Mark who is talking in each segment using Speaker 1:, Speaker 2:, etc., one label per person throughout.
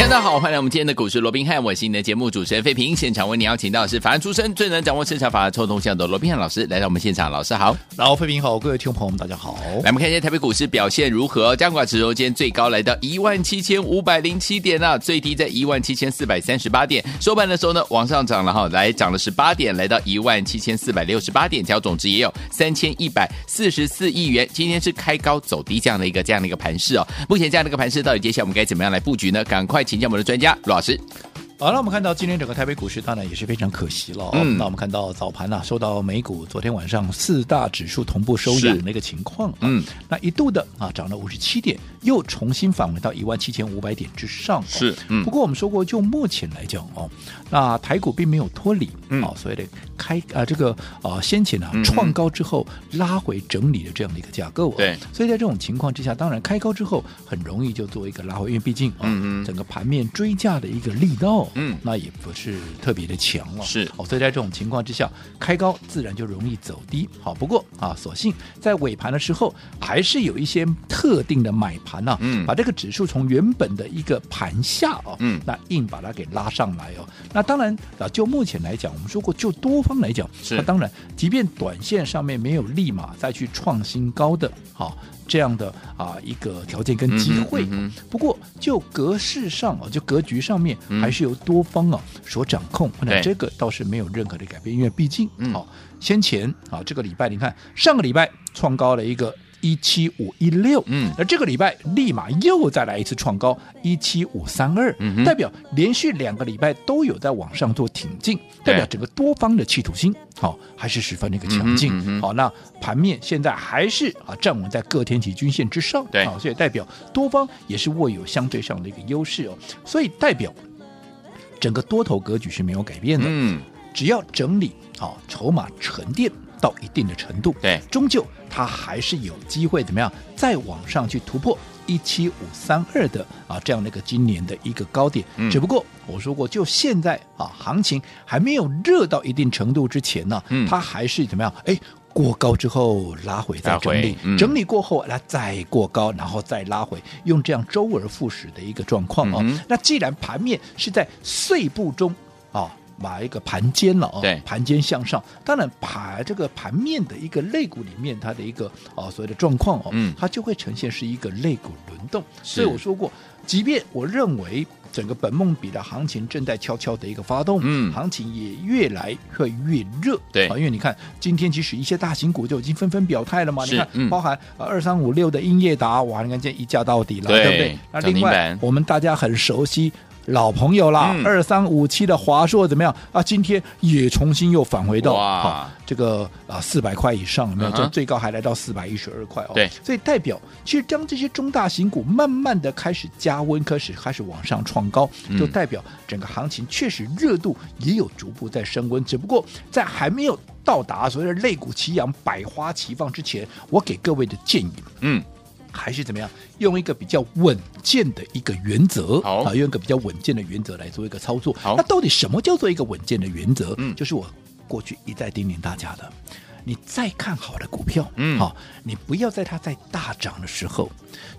Speaker 1: 大家好，欢迎来我们今天的股市罗宾汉，我是你的节目主持人费平。现场为你邀请到的是法案出身、最能掌握市场法案臭动向的罗宾汉老师来到我们现场。老师好，
Speaker 2: 老费平好，各位听众朋友们大家好。
Speaker 1: 来，我们看一下台北股市表现如何？加管指数今天最高来到一万七千五百零七点啊，最低在一万七千四百三十八点。收盘的时候呢，往上涨了哈，来涨了十八点，来到一万七千四百六十八点，调总值也有三千一百四十四亿元。今天是开高走低这样的一个这样的一个盘势哦。目前这样的一个盘势，到底接下来我们该怎么样来布局呢？赶快请教我们的专家。老师，
Speaker 2: 好，了我们看到今天整个台北股市当然也是非常可惜了。嗯，那我们看到早盘呢，受到美股昨天晚上四大指数同步收阳的一个情况，嗯，那一度的啊涨了五十七点，又重新返回到一万七千五百点之上。
Speaker 1: 是，嗯，
Speaker 2: 不过我们说过，就目前来讲哦，那台股并没有脱离，嗯，所谓的开啊这个啊先前啊创高之后拉回整理的这样的一个架构。
Speaker 1: 对，
Speaker 2: 所以在这种情况之下，当然开高之后很容易就做一个拉回，因为毕竟嗯嗯。整个盘面追价的一个力道，嗯，那也不是特别的强了，
Speaker 1: 是。
Speaker 2: 哦，所以在这种情况之下，开高自然就容易走低。好，不过啊，所幸在尾盘的时候，还是有一些特定的买盘啊，嗯，把这个指数从原本的一个盘下哦，嗯，那硬把它给拉上来哦。那当然啊，就目前来讲，我们说过，就多方来讲，是那当然，即便短线上面没有立马再去创新高的，好。这样的啊一个条件跟机会，嗯嗯、不过就格式上啊，就格局上面，还是由多方啊所掌控。那、嗯、这个倒是没有任何的改变，因为毕竟好、嗯、先前啊这个礼拜，你看上个礼拜创高了一个。一七五一六，嗯，那这个礼拜立马又再来一次创高一七五三二，嗯，代表连续两个礼拜都有在往上做挺进，代表整个多方的企图心好、哦、还是十分的一个强劲，好、嗯嗯哦，那盘面现在还是啊站稳在各天体均线之上，对，好、哦，所以代表多方也是握有相对上的一个优势哦，所以代表整个多头格局是没有改变的，嗯，只要整理好、哦、筹码沉淀。到一定的程度，
Speaker 1: 对，
Speaker 2: 终究它还是有机会怎么样再往上去突破一七五三二的啊这样的一个今年的一个高点。嗯、只不过我说过，就现在啊行情还没有热到一定程度之前呢，嗯，它还是怎么样？哎，过高之后拉回再整理，嗯、整理过后来再过高，然后再拉回，用这样周而复始的一个状况哦。嗯、那既然盘面是在碎步中啊。把一个盘间了哦，对，盘间向上，当然盘这个盘面的一个肋骨里面，它的一个啊所谓的状况哦，嗯，它就会呈现是一个肋骨轮动。所以我说过，即便我认为整个本梦比的行情正在悄悄的一个发动，嗯，行情也越来会越热，
Speaker 1: 对。
Speaker 2: 啊，因为你看今天其实一些大型股就已经纷纷表态了嘛，你看，包含二三五六的英业达，哇，你看这一价到底了，对不对？那另外我们大家很熟悉。老朋友啦，二三五七的华硕怎么样啊？今天也重新又返回到啊这个啊四百块以上，有没有？这最高还来到四百一十二块哦。对，所以代表其实当这些中大型股慢慢的开始加温，开始开始往上创高，就代表整个行情确实热度也有逐步在升温。只不过在还没有到达所谓的肋骨齐扬、百花齐放之前，我给各位的建议，嗯。还是怎么样？用一个比较稳健的一个原则，好啊，用一个比较稳健的原则来做一个操作。好，那到底什么叫做一个稳健的原则？嗯，就是我过去一再叮咛大家的，你再看好的股票，嗯，好，你不要在它在大涨的时候，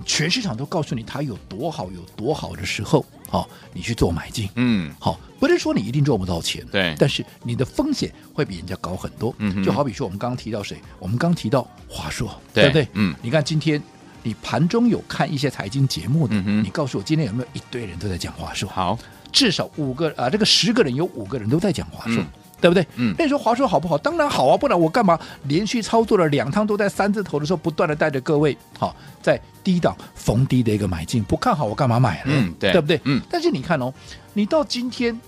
Speaker 2: 全市场都告诉你它有多好有多好的时候，好，你去做买进，嗯，好，不是说你一定赚不到钱，对，但是你的风险会比人家高很多。嗯，就好比说我们刚刚提到谁？我们刚提到华硕，对不对？嗯，你看今天。你盘中有看一些财经节目的，嗯、你告诉我今天有没有一堆人都在讲华硕？好，至少五个啊，这个十个人有五个人都在讲华硕，嗯、对不对？嗯，那你说华硕好不好？当然好啊，不然我干嘛连续操作了两趟都在三字头的时候，不断的带着各位好在低档逢低的一个买进，不看好我干嘛买呢？嗯，对，对不对？嗯，但是你看哦，你到今天。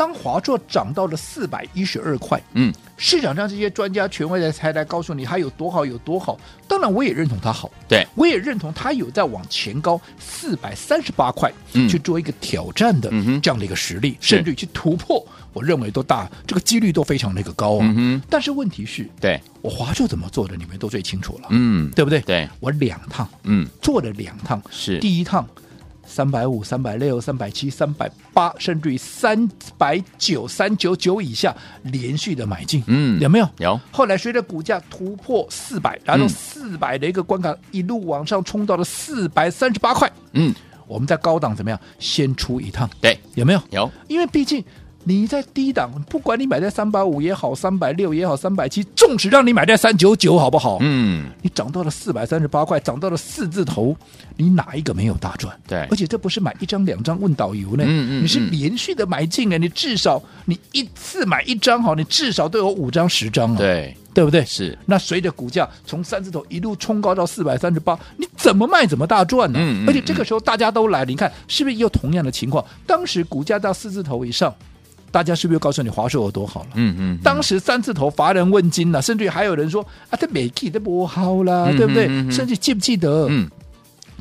Speaker 2: 当华硕涨到了四百一十二块，
Speaker 1: 嗯，
Speaker 2: 市场上这些专家权威的才来告诉你它有多好有多好。当然，我也认同它好，
Speaker 1: 对，
Speaker 2: 我也认同它有在往前高四百三十八块去做一个挑战的这样的一个实力，嗯、甚至于去突破，我认为都大，这个几率都非常的一个高啊。
Speaker 1: 嗯、
Speaker 2: 但是问题是，
Speaker 1: 对。
Speaker 2: 我华硕怎么做的，你们都最清楚了，
Speaker 1: 嗯，
Speaker 2: 对不对？
Speaker 1: 对，
Speaker 2: 我两趟，
Speaker 1: 嗯，
Speaker 2: 做了两趟，
Speaker 1: 是。
Speaker 2: 第一趟。三百五、三百六、三百七、三百八，甚至于三百九、三九九以下连续的买进，
Speaker 1: 嗯，
Speaker 2: 有没有？
Speaker 1: 有。
Speaker 2: 后来随着股价突破四百，然后四百的一个关卡，一路往上冲到了四百三十八块，
Speaker 1: 嗯，
Speaker 2: 我们在高档怎么样？先出一趟，
Speaker 1: 对，
Speaker 2: 有没有？
Speaker 1: 有。因
Speaker 2: 为毕竟。你在低档，不管你买在三百五也好，三百六也好，三百七，纵使让你买在三九九，好不好？
Speaker 1: 嗯，
Speaker 2: 你涨到了四百三十八块，涨到了四字头，你哪一个没有大赚？
Speaker 1: 对，
Speaker 2: 而且这不是买一张两张问导游呢，
Speaker 1: 嗯嗯，
Speaker 2: 你是连续的买进啊，你至少你一次买一张好，你至少都有五张十张啊，
Speaker 1: 对，
Speaker 2: 对不对？
Speaker 1: 是。
Speaker 2: 那随着股价从三字头一路冲高到四百三十八，你怎么卖怎么大赚呢？
Speaker 1: 嗯，嗯，嗯，
Speaker 2: 而且这个时候大家都来，你看是不是又同样的情况？当时股价到四字头以上。大家是不是又告诉你华硕有多好了？
Speaker 1: 嗯嗯，
Speaker 2: 当时三字头乏人问津了，甚至于还有人说啊，这美 K 都不好了，对不对？甚至记不记得？嗯，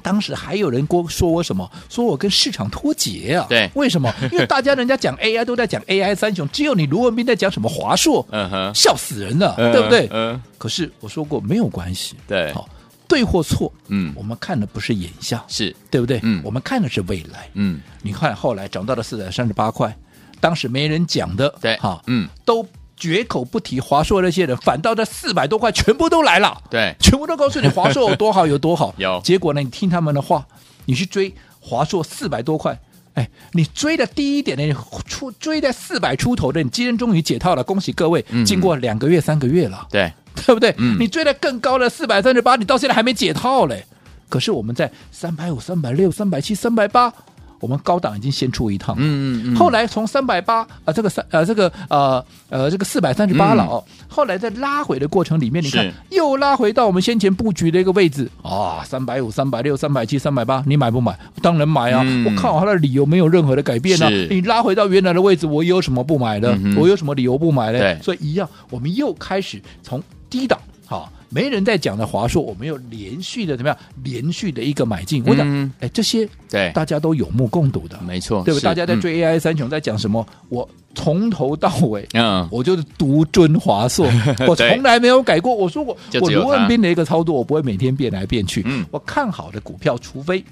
Speaker 2: 当时还有人说说我什么？说我跟市场脱节啊？
Speaker 1: 对，
Speaker 2: 为什么？因为大家人家讲 AI 都在讲 AI 三雄，只有你卢文斌在讲什么华硕？
Speaker 1: 嗯哼，
Speaker 2: 笑死人了，对不对？
Speaker 1: 嗯。
Speaker 2: 可是我说过没有关系，
Speaker 1: 对，
Speaker 2: 好，对或错，
Speaker 1: 嗯，
Speaker 2: 我们看的不是眼下，
Speaker 1: 是
Speaker 2: 对不对？
Speaker 1: 嗯，
Speaker 2: 我们看的是未来，
Speaker 1: 嗯，
Speaker 2: 你看后来涨到了四百三十八块。当时没人讲的，
Speaker 1: 对，
Speaker 2: 哈，
Speaker 1: 嗯，
Speaker 2: 都绝口不提华硕那些人，反倒这四百多块全部都来了，
Speaker 1: 对，
Speaker 2: 全部都告诉你华硕有多好有多好。
Speaker 1: 有，
Speaker 2: 结果呢，你听他们的话，你去追华硕四百多块，哎，你追的低一点的，你出追在四百出头的，你今天终于解套了，恭喜各位，嗯、经过两个月三个月了，
Speaker 1: 对，
Speaker 2: 对不对？
Speaker 1: 嗯、
Speaker 2: 你追的更高的四百三十八，你到现在还没解套嘞。可是我们在三百五、三百六、三百七、三百八。我们高档已经先出一趟，
Speaker 1: 嗯嗯嗯，
Speaker 2: 后来从三百八啊，这个三呃这个呃呃这个四百三十八了哦，嗯、后来在拉回的过程里面，你看又拉回到我们先前布局的一个位置啊，三百五、三百六、三百七、三百八，你买不买？当然买啊！嗯、我看好它的理由没有任何的改变啊。你拉回到原来的位置，我有什么不买的？嗯、我有什么理由不买呢？对所以一样，我们又开始从低档好。没人在讲的华硕，我们有连续的怎么样？连续的一个买进，我讲，哎，这些对大家都有目共睹的，
Speaker 1: 没错，
Speaker 2: 对不对？大家在追 AI 三雄，在讲什么？我从头到尾，
Speaker 1: 嗯，
Speaker 2: 我就是独尊华硕，我从来没有改过。我说过，我卢文斌的一个操作，我不会每天变来变去。嗯，我看好的股票，除非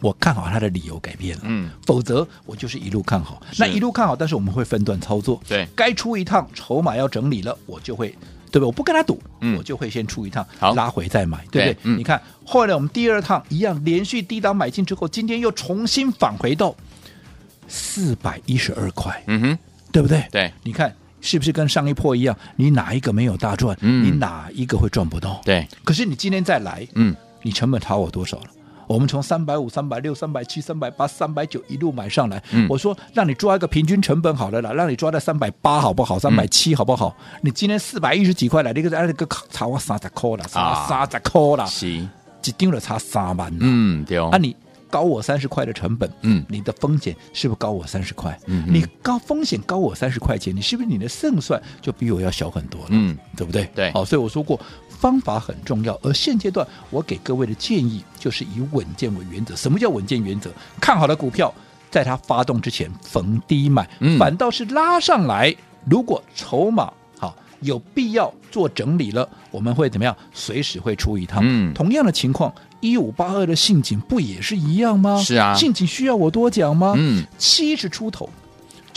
Speaker 2: 我看好它的理由改变了，嗯，否则我就是一路看好。那一路看好，但是我们会分段操作，
Speaker 1: 对，
Speaker 2: 该出一趟筹码要整理了，我就会。对不对？我不跟他赌，
Speaker 1: 嗯、
Speaker 2: 我就会先出一趟，
Speaker 1: 好
Speaker 2: 拉回再买，对不对？嗯、你看，后来我们第二趟一样，连续低档买进之后，今天又重新返回到四百一十二块，
Speaker 1: 嗯哼，
Speaker 2: 对不对？
Speaker 1: 对，
Speaker 2: 你看是不是跟上一波一样？你哪一个没有大赚？
Speaker 1: 嗯、
Speaker 2: 你哪一个会赚不到？
Speaker 1: 对。
Speaker 2: 可是你今天再来，
Speaker 1: 嗯，
Speaker 2: 你成本差我多少了？我们从三百五、三百六、三百七、三百八、三百九一路买上来。嗯、我说让你抓一个平均成本好了啦，让你抓在三百八好不好？三百七好不好？嗯、你今天四百一十几块来，那个那个差我三十块了，差三十块了，
Speaker 1: 是，
Speaker 2: 一丢了差三万。
Speaker 1: 嗯，对哦。
Speaker 2: 啊，你高我三十块的成本，
Speaker 1: 嗯，
Speaker 2: 你的风险是不是高我三十块？
Speaker 1: 嗯，
Speaker 2: 你高风险高我三十块钱，你是不是你的胜算就比我要小很多了？
Speaker 1: 嗯，
Speaker 2: 对不对？
Speaker 1: 对。
Speaker 2: 好，所以我说过。方法很重要，而现阶段我给各位的建议就是以稳健为原则。什么叫稳健原则？看好的股票，在它发动之前逢低买，
Speaker 1: 嗯、
Speaker 2: 反倒是拉上来，如果筹码好有必要做整理了，我们会怎么样？随时会出一趟。
Speaker 1: 嗯、
Speaker 2: 同样的情况，一五八二的信景不也是一样吗？
Speaker 1: 是啊，
Speaker 2: 信景需要我多讲吗？
Speaker 1: 嗯，
Speaker 2: 七十出头。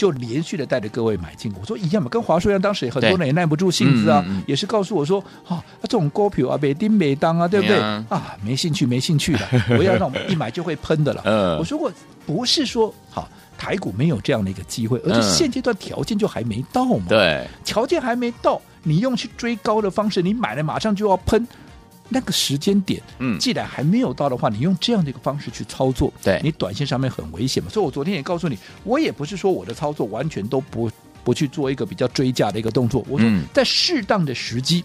Speaker 2: 就连续的带着各位买进，我说一样嘛，跟华硕一样，当时也很多人也耐不住性子啊，嗯嗯、也是告诉我说，啊，这种股票啊，没丁没当啊，对不对？啊，啊，没兴趣，没兴趣的，不要让我们一买就会喷的了。
Speaker 1: 嗯、
Speaker 2: 我说过，不是说好台股没有这样的一个机会，而是现阶段条件就还没到嘛。
Speaker 1: 对，
Speaker 2: 条件还没到，你用去追高的方式，你买了马上就要喷。那个时间点，嗯，既然还没有到的话，你用这样的一个方式去操作，
Speaker 1: 对
Speaker 2: 你短线上面很危险嘛。所以我昨天也告诉你，我也不是说我的操作完全都不不去做一个比较追价的一个动作。我说在适当的时机，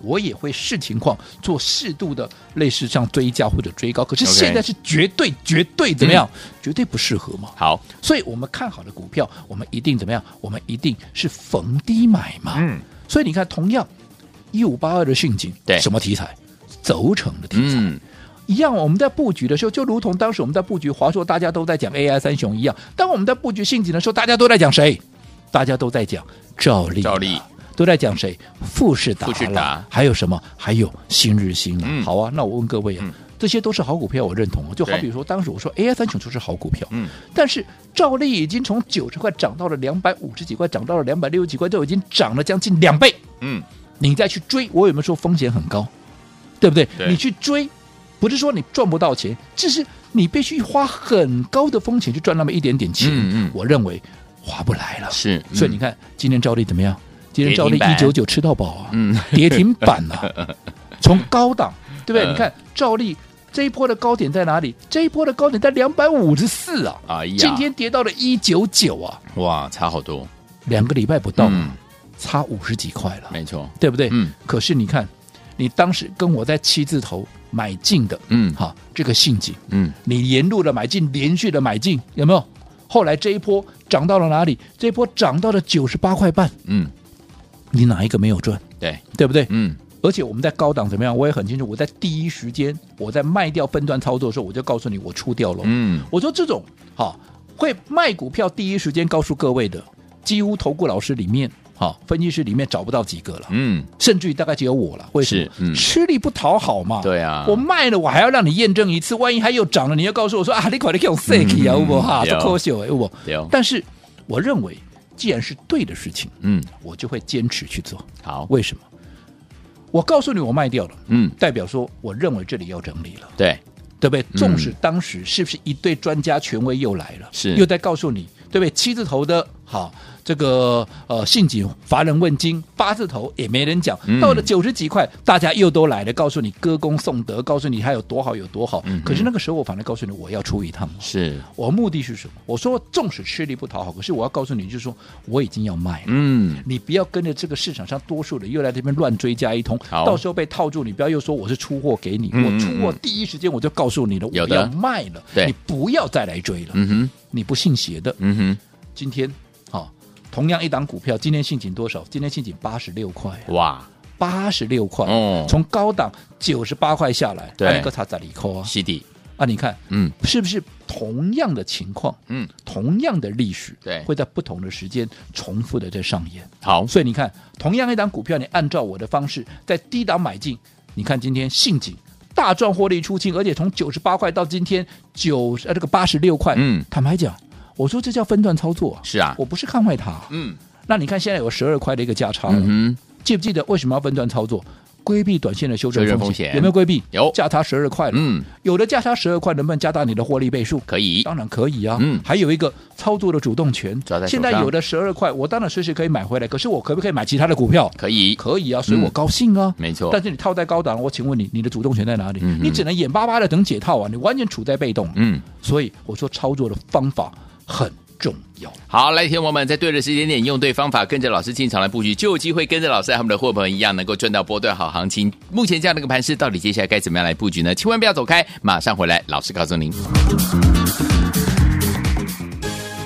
Speaker 2: 我也会视情况做适度的类似像追价或者追高。可是现在是绝对绝对怎么样？嗯、绝对不适合嘛。
Speaker 1: 好，
Speaker 2: 所以我们看好的股票，我们一定怎么样？我们一定是逢低买嘛。嗯，所以你看，同样一五八二的信景，
Speaker 1: 对，
Speaker 2: 什么题材？轴承的题材。嗯一样，我们在布局的时候，就如同当时我们在布局华硕，大家都在讲 AI 三雄一样。当我们在布局信景的时候，大家都在讲谁？大家都在讲赵丽，
Speaker 1: 赵丽
Speaker 2: 都在讲谁？富士达，
Speaker 1: 富士达，
Speaker 2: 还有什么？还有新日新、啊。嗯、好啊，那我问各位啊，嗯、这些都是好股票，我认同。就好比说，当时我说 AI 三雄就是好股票，嗯，但是赵丽已经从九十块涨到了两百五十几块，涨到了两百六十几块，都已经涨了将近两倍。嗯，你再去追，我有没有说风险很高？对不对？对你去追。不是说你赚不到钱，只是你必须花很高的风险去赚那么一点点钱。嗯嗯，我认为划不来了。
Speaker 1: 是，嗯、
Speaker 2: 所以你看今天照例怎么样？今天照例一九九吃到饱啊，嗯，跌停板啊，从高档对不对？呃、你看照例这一波的高点在哪里？这一波的高点在两百五十四啊，啊，今天跌到了一九九啊，
Speaker 1: 哇，差好多，
Speaker 2: 两个礼拜不到，嗯、差五十几块了，
Speaker 1: 没错，
Speaker 2: 对不对？嗯，可是你看，你当时跟我在七字头。买进的，嗯，好，这个信景，嗯，你沿路的买进，连续的买进，有没有？后来这一波涨到了哪里？这一波涨到了九十八块半，嗯，你哪一个没有赚？
Speaker 1: 对，
Speaker 2: 对不对？嗯，而且我们在高档怎么样？我也很清楚，我在第一时间我在卖掉分段操作的时候，我就告诉你我出掉了，嗯，我说这种好会卖股票第一时间告诉各位的，几乎投顾老师里面。好，分析师里面找不到几个了，嗯，甚至于大概只有我了。为什么？是嗯、吃力不讨好嘛。对啊，我卖了，我还要让你验证一次，万一还又涨了，你要告诉我说啊，你快点给我塞起啊，不哈，不可惜哎，不。但是我认为，既然是对的事情，嗯，我就会坚持去做。
Speaker 1: 好，
Speaker 2: 为什么？我告诉你，我卖掉了，嗯，代表说我认为这里要整理了，
Speaker 1: 对，
Speaker 2: 对不对？纵使当时是不是一对专家权威又来了，是又在告诉你，对不对？七字头的，好。这个呃，信景乏人问津，八字头也没人讲。嗯、到了九十几块，大家又都来了，告诉你歌功颂德，告诉你还有多好有多好。嗯、可是那个时候，我反正告诉你，我要出一趟。
Speaker 1: 是
Speaker 2: 我目的是什么？我说，纵使吃力不讨好，可是我要告诉你，就是说我已经要卖了。嗯，你不要跟着这个市场上多数的又来这边乱追加一通，到时候被套住，你不要又说我是出货给你，嗯、我出货第一时间我就告诉你了，我要卖了，对你不要再来追了。嗯哼，你不信邪的。嗯哼，今天。同样一档股票，今天信景多少？今天信景八十六块，哇，八十六块，哦，从高档九十八块下来，对，个差在里扣啊，
Speaker 1: 是的
Speaker 2: 啊，你看，嗯，是不是同样的情况？嗯，同样的历史，对，会在不同的时间重复的在上演。
Speaker 1: 好，
Speaker 2: 所以你看，同样一档股票，你按照我的方式在低档买进，你看今天信景大赚获利出清，而且从九十八块到今天九呃这个八十六块，嗯，坦白讲。我说这叫分段操作，
Speaker 1: 是啊，
Speaker 2: 我不是看坏它。嗯，那你看现在有十二块的一个价差了，嗯，记不记得为什么要分段操作？规避短线的修正风险，有没有规避？
Speaker 1: 有，
Speaker 2: 价差十二块了，嗯，有的价差十二块，能不能加大你的获利倍数？
Speaker 1: 可以，
Speaker 2: 当然可以啊。嗯，还有一个操作的主动权，现在有的十二块，我当然随时可以买回来。可是我可不可以买其他的股票？
Speaker 1: 可以，
Speaker 2: 可以啊，所以我高兴啊，
Speaker 1: 没错。
Speaker 2: 但是你套在高档，我请问你，你的主动权在哪里？你只能眼巴巴的等解套啊，你完全处在被动。嗯，所以我说操作的方法很。重要。
Speaker 1: 好，来，天王们在对的时间点，用对方法，跟着老师进场来布局，就有机会跟着老师和我们的伙伴一样，能够赚到波段好行情。目前这样的一个盘势，到底接下来该怎么样来布局呢？千万不要走开，马上回来，老师告诉您。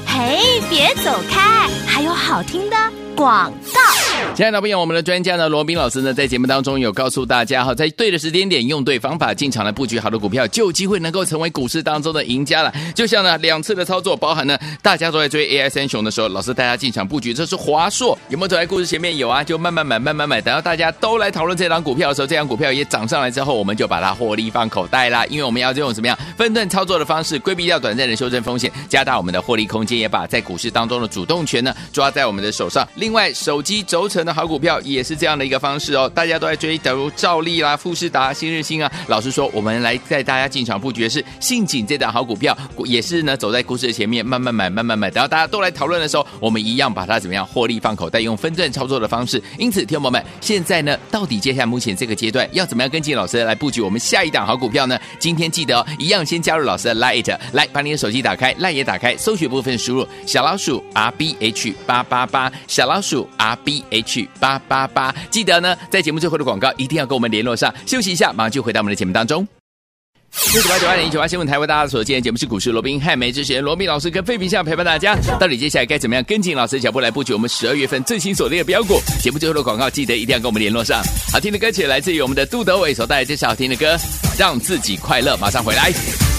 Speaker 3: 嘿，别走开，还有好听的广告。
Speaker 1: 亲爱的朋友，我们的专家呢，罗宾老师呢，在节目当中有告诉大家哈，在对的时间点，用对方法进场来布局好的股票，就有机会能够成为股市当中的赢家了。就像呢，两次的操作，包含呢，大家都在追 AI 三雄的时候，老师带大家进场布局，这是华硕，有没有走在故事前面？有啊，就慢慢买，慢慢买，等到大家都来讨论这档股票的时候，这档股票也涨上来之后，我们就把它获利放口袋啦。因为我们要用怎么样分段操作的方式，规避掉短暂的修正风险，加大我们的获利空间，也把在股市当中的主动权呢抓在我们的手上。另外，手机轴成的好股票也是这样的一个方式哦，大家都在追，假如兆利啦、富士达、新日兴啊。老实说，我们来带大家进场布局的是信景这档好股票，也是呢走在股市的前面，慢慢买，慢慢买。等到大家都来讨论的时候，我们一样把它怎么样获利放口袋，用分段操作的方式。因此，听众朋友们，现在呢，到底接下来目前这个阶段要怎么样跟进老师来布局我们下一档好股票呢？今天记得哦，一样先加入老师的 Light，来把你的手机打开，Lite 也打开，搜寻部分输入小老鼠 R B H 八八八，小老鼠 R B H。H 八八八。记得呢，在节目最后的广告一定要跟我们联络上。休息一下，马上就回到我们的节目当中。四九八九八零一九八新闻台为大家所见，节目是股市罗宾汉梅之前罗宾老师跟费平相陪伴大家。到底接下来该怎么样跟紧老师的脚步来布局我们十二月份最新锁定的标股？节目最后的广告记得一定要跟我们联络上。好听的歌曲来自于我们的杜德伟所带来这首好听的歌，让自己快乐。马上回来。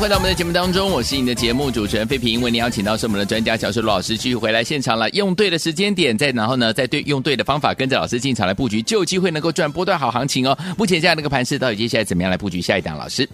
Speaker 1: 回到我们的节目当中，我是你的节目主持人费平，为您邀请到是我们的专家小树老师，继续回来现场了。用对的时间点，再然后呢，再对用对的方法，跟着老师进场来布局，就有机会能够赚波段好行情哦。目前这样的一个盘势，到底接下来怎么样来布局下一档？老师，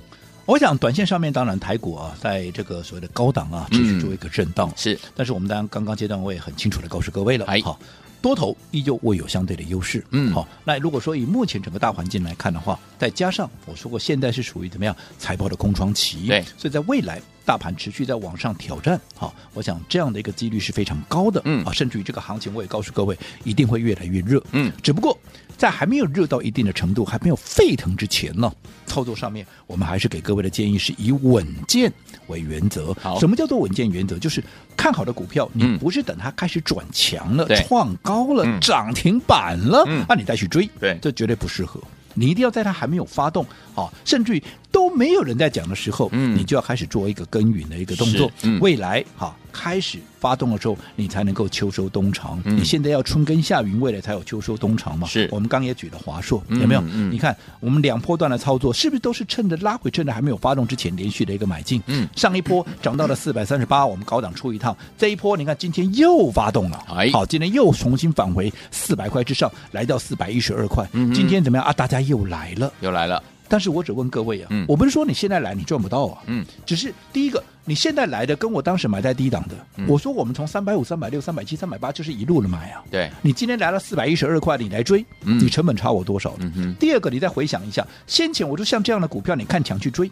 Speaker 2: 我想短线上面当然台股啊，在这个所谓的高档啊，持续做一个震荡、嗯、
Speaker 1: 是，
Speaker 2: 但是我们当然刚刚阶段我也很清楚的告诉各位了，哎，好。多头依旧会有相对的优势，嗯，好。那如果说以目前整个大环境来看的话，再加上我说过，现在是属于怎么样财报的空窗期，
Speaker 1: 对，
Speaker 2: 所以在未来大盘持续在往上挑战，好，我想这样的一个几率是非常高的，嗯，啊，甚至于这个行情我也告诉各位，一定会越来越热，嗯，只不过在还没有热到一定的程度，还没有沸腾之前呢，操作上面我们还是给各位的建议是以稳健为原则。好，什么叫做稳健原则？就是。看好的股票，你不是等它开始转强了、嗯、创高了、嗯、涨停板了，那、嗯啊、你再去追，
Speaker 1: 对，
Speaker 2: 这绝对不适合。你一定要在它还没有发动啊，甚至于都没有人在讲的时候，嗯，你就要开始做一个耕耘的一个动作。嗯、未来哈、啊、开始发动的时候，你才能够秋收冬藏。嗯、你现在要春耕夏耘，未来才有秋收冬藏嘛。
Speaker 1: 是，
Speaker 2: 我们刚也举了华硕，有没有？嗯、你看我们两波段的操作，是不是都是趁着拉回，趁着还没有发动之前，连续的一个买进？嗯，上一波涨到了四百三十八，我们高档出一趟。这一波你看今天又发动了，哎，好，今天又重新返回四百块之上，来到四百一十二块。嗯，今天怎么样啊？大家。又来了，
Speaker 1: 又来了。
Speaker 2: 但是我只问各位啊，嗯、我不是说你现在来你赚不到啊，嗯，只是第一个，你现在来的跟我当时买在低档的，嗯、我说我们从三百五、三百六、三百七、三百八就是一路的买啊。
Speaker 1: 对，
Speaker 2: 你今天来了四百一十二块，你来追，嗯、你成本差我多少？嗯哼。第二个，你再回想一下，先前我就像这样的股票，你看强去追，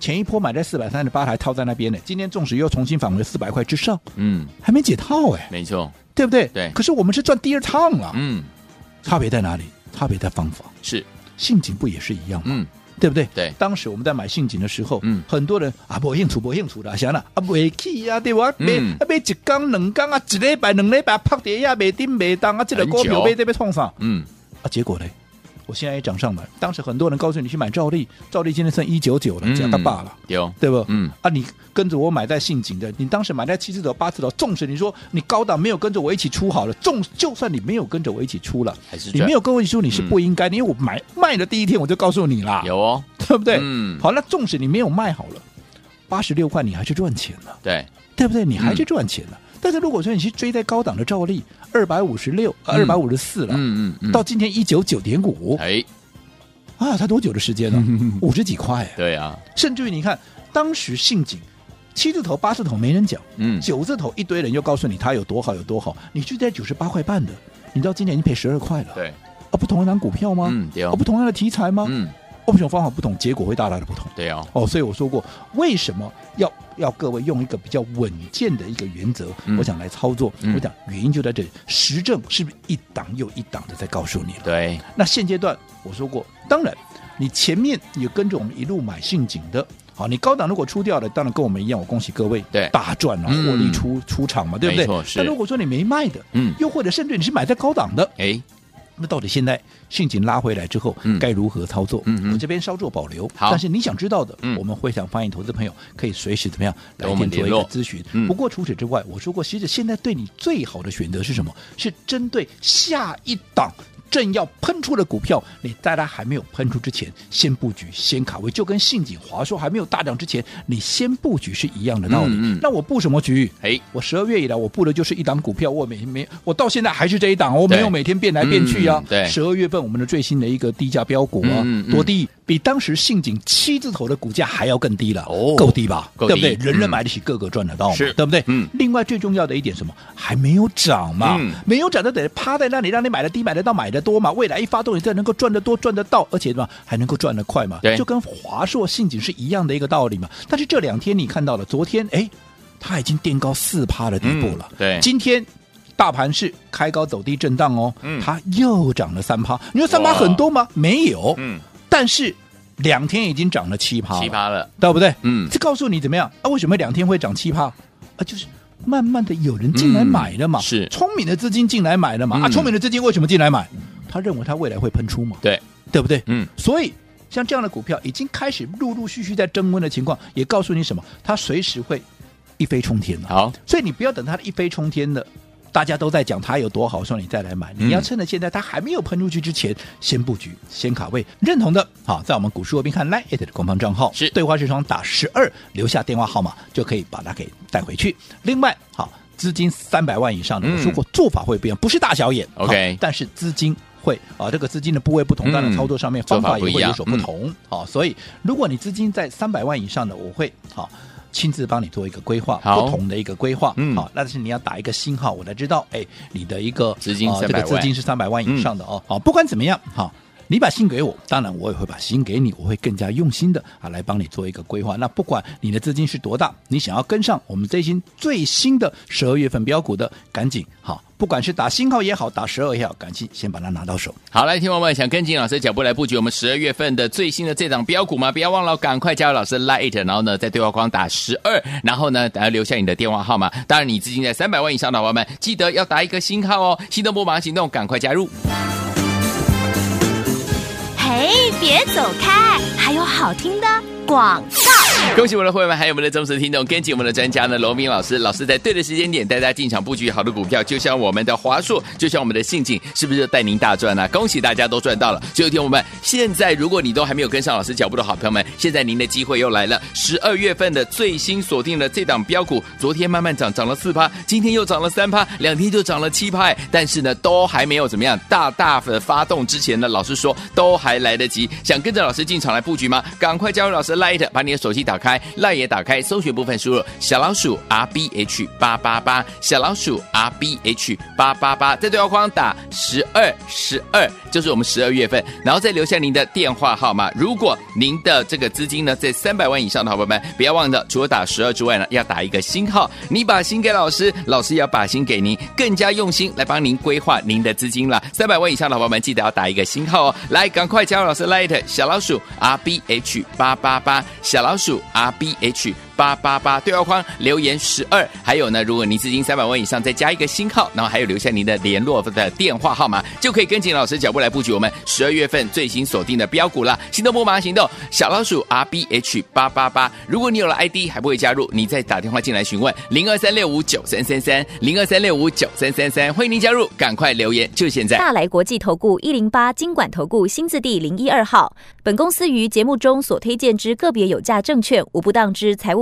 Speaker 2: 前一波买在四百三十八还套在那边呢，今天纵使又重新返回四百块之上，嗯，还没解套哎，
Speaker 1: 没错，
Speaker 2: 对不对？
Speaker 1: 对。
Speaker 2: 可是我们是赚第二趟了，
Speaker 1: 嗯，
Speaker 2: 差别在哪里？差别在方法
Speaker 1: 是。
Speaker 2: 信景不也是一样吗？
Speaker 1: 嗯，
Speaker 2: 对不对？
Speaker 1: 对，
Speaker 2: 当时我们在买信景的时候，嗯，很多人啊，不兴趣，不兴趣的，想了啊，不会去啊，对吧？买啊，买一缸两缸啊，一礼拜两礼拜拍跌呀，没顶没当啊，这个股票被这边冲上，嗯，啊，结果呢？我现在也涨上来，当时很多人告诉你去买兆利，兆利今天剩一九九了，讲他罢了，
Speaker 1: 有。
Speaker 2: 对不？
Speaker 1: 嗯。
Speaker 2: 啊，你跟着我买在信景的，你当时买在七字头、八字头，纵使你说你高档没有跟着我一起出好了，纵就算你没有跟着我一起出了，
Speaker 1: 还是
Speaker 2: 你没有跟我一起出，你是不应该的，因为我买卖的第一天我就告诉你啦，
Speaker 1: 有哦，
Speaker 2: 对不对？
Speaker 1: 嗯，
Speaker 2: 好，那纵使你没有卖好了，八十六块你还是赚钱了，
Speaker 1: 对。
Speaker 2: 对不对？你还是赚钱了。但是如果说你去追在高档的兆利，二百五十六、二百五十四了，嗯嗯，到今天一九九点五，哎。啊，才多久的时间呢？五十几块。
Speaker 1: 对啊，
Speaker 2: 甚至于你看，当时信景七字头、八字头没人讲，嗯，九字头一堆人又告诉你它有多好有多好，你就在九十八块半的，你知道今年已经赔十二块了。
Speaker 1: 对，
Speaker 2: 啊，不同一档股票吗？
Speaker 1: 嗯，对
Speaker 2: 啊，不同样的题材吗？
Speaker 1: 嗯，
Speaker 2: 为什么方法不同，结果会大大的不同？
Speaker 1: 对啊，
Speaker 2: 哦，所以我说过，为什么要要各位用一个比较稳健的一个原则，嗯、我想来操作。嗯、我讲原因就在这里，实证是不是一档又一档的在告诉你了？
Speaker 1: 对，
Speaker 2: 那现阶段我说过。当然，你前面也跟着我们一路买陷阱的，好，你高档如果出掉了，当然跟我们一样，我恭喜各位，
Speaker 1: 对，
Speaker 2: 大赚了，获利出、嗯、出场嘛，对不对？
Speaker 1: 没错，是。
Speaker 2: 但如果说你没卖的，嗯，又或者甚至你是买在高档的，哎，那到底现在陷阱拉回来之后，嗯、该如何操作？我这边稍作保留。好，但是你想知道的，嗯、我们会想欢迎投资朋友可以随时怎么样来电做一个咨询。嗯、不过除此之外，我说过，其实现在对你最好的选择是什么？是针对下一档。正要喷出的股票，你在它还没有喷出之前，先布局，先卡位，就跟信景华硕还没有大涨之前，你先布局是一样的道理。嗯嗯，那我布什么局？哎，我十二月以来我布的就是一档股票，我每没我到现在还是这一档，我没有每天变来变去啊。十二月份我们的最新的一个低价标股啊，多低，比当时信景七字头的股价还要更低了，哦，够低吧？对不对？人人买得起，个个赚得到嘛，是对不对？嗯。另外最重要的一点什么？还没有涨嘛，嗯、没有涨就得趴在那里，让你买的低，买得到，买的多嘛。未来一发动，你再能够赚得多，赚得到，而且嘛还能够赚得快嘛，对就跟华硕、信景是一样的一个道理嘛。但是这两天你看到了，昨天哎，它已经垫高四趴的地步了，嗯、对，今天。大盘是开高走低震荡哦，嗯，它又涨了三趴。你说三趴很多吗？没有，嗯，但是两天已经涨了七趴，
Speaker 1: 七趴了，
Speaker 2: 对不对？嗯，这告诉你怎么样？啊，为什么两天会涨七趴？啊，就是慢慢的有人进来买了嘛，是聪明的资金进来买了嘛。啊，聪明的资金为什么进来买？他认为他未来会喷出嘛，对，对不对？嗯，所以像这样的股票已经开始陆陆续续在增温的情况，也告诉你什么？它随时会一飞冲天了。好，所以你不要等它一飞冲天的。大家都在讲它有多好，说你再来买，你要趁着现在它还没有喷出去之前，先布局，先卡位。认同的，好，在我们股市罗宾汉 LINE@ 的官方账号是对话视窗打十二，留下电话号码就可以把它给带回去。另外，好，资金三百万以上的，我说过做法会不一样，不是大小眼，OK，但是资金会啊，这个资金的部位不同，当然操作上面方法也会有所不同。好，所以如果你资金在三百万以上的，我会好。亲自帮你做一个规划，不同的一个规划，嗯，好，那但是你要打一个星号，我才知道，哎，你的一个资金、呃，这个资金是三百万以上的哦，好、嗯，不管怎么样，好，你把心给我，当然我也会把心给你，我会更加用心的啊来帮你做一个规划。那不管你的资金是多大，你想要跟上我们最新最新的十二月份标股的，赶紧好。不管是打星号也好，打十二也好，赶紧先把它拿到手。
Speaker 1: 好，来，听众们想跟紧老师的脚步来布局我们十二月份的最新的这档标股吗？不要忘了，赶快加入老师 Lite，然后呢，在对话框打十二，然后呢，等下留下你的电话号码。当然，你资金在三百万以上的伙伴们，记得要打一个星号哦。心动不马上行动，赶快加入。
Speaker 3: 嘿，别走开，还有好听的广告。
Speaker 1: 恭喜我们的会员们，还有我们的忠实听众，跟紧我们的专家呢，罗明老师。老师在对的时间点带大家进场布局好的股票，就像我们的华硕，就像我们的信景，是不是带您大赚呢、啊？恭喜大家都赚到了！最后听我们，现在如果你都还没有跟上老师脚步的好朋友们，现在您的机会又来了。十二月份的最新锁定了这档标股，昨天慢慢涨，涨了四趴，今天又涨了三趴，两天就涨了七趴。但是呢，都还没有怎么样大大的发动之前呢，老师说都还来得及。想跟着老师进场来布局吗？赶快加入老师 Light，把你的手机打打开。赖也打开，搜寻部分输入小老鼠 R B H 八八八，小老鼠 R B H 八八八，在对话框打十二十二，就是我们十二月份，然后再留下您的电话号码。如果您的这个资金呢在三百万以上的伙伴们，不要忘了，除了打十二之外呢，要打一个星号。你把心给老师，老师要把心给您，更加用心来帮您规划您的资金了。三百万以上的伙伴们，记得要打一个星号哦。来，赶快加入老师 Light 小老鼠 R B H 八八八，小老鼠 R B。H 八八八对话框留言十二，还有呢，如果您资金三百万以上，再加一个星号，然后还有留下您的联络的电话号码，就可以跟紧老师脚步来布局我们十二月份最新锁定的标股了。行动不忙行动，小老鼠 R B H 八八八。如果你有了 ID 还不会加入，你再打电话进来询问零二三六五九三三三零二三六五九三三三，欢迎您加入，赶快留言，就现在。
Speaker 3: 大来国际投顾一零八金管投顾新字第零一二号，本公司于节目中所推荐之个别有价证券无不当。之财务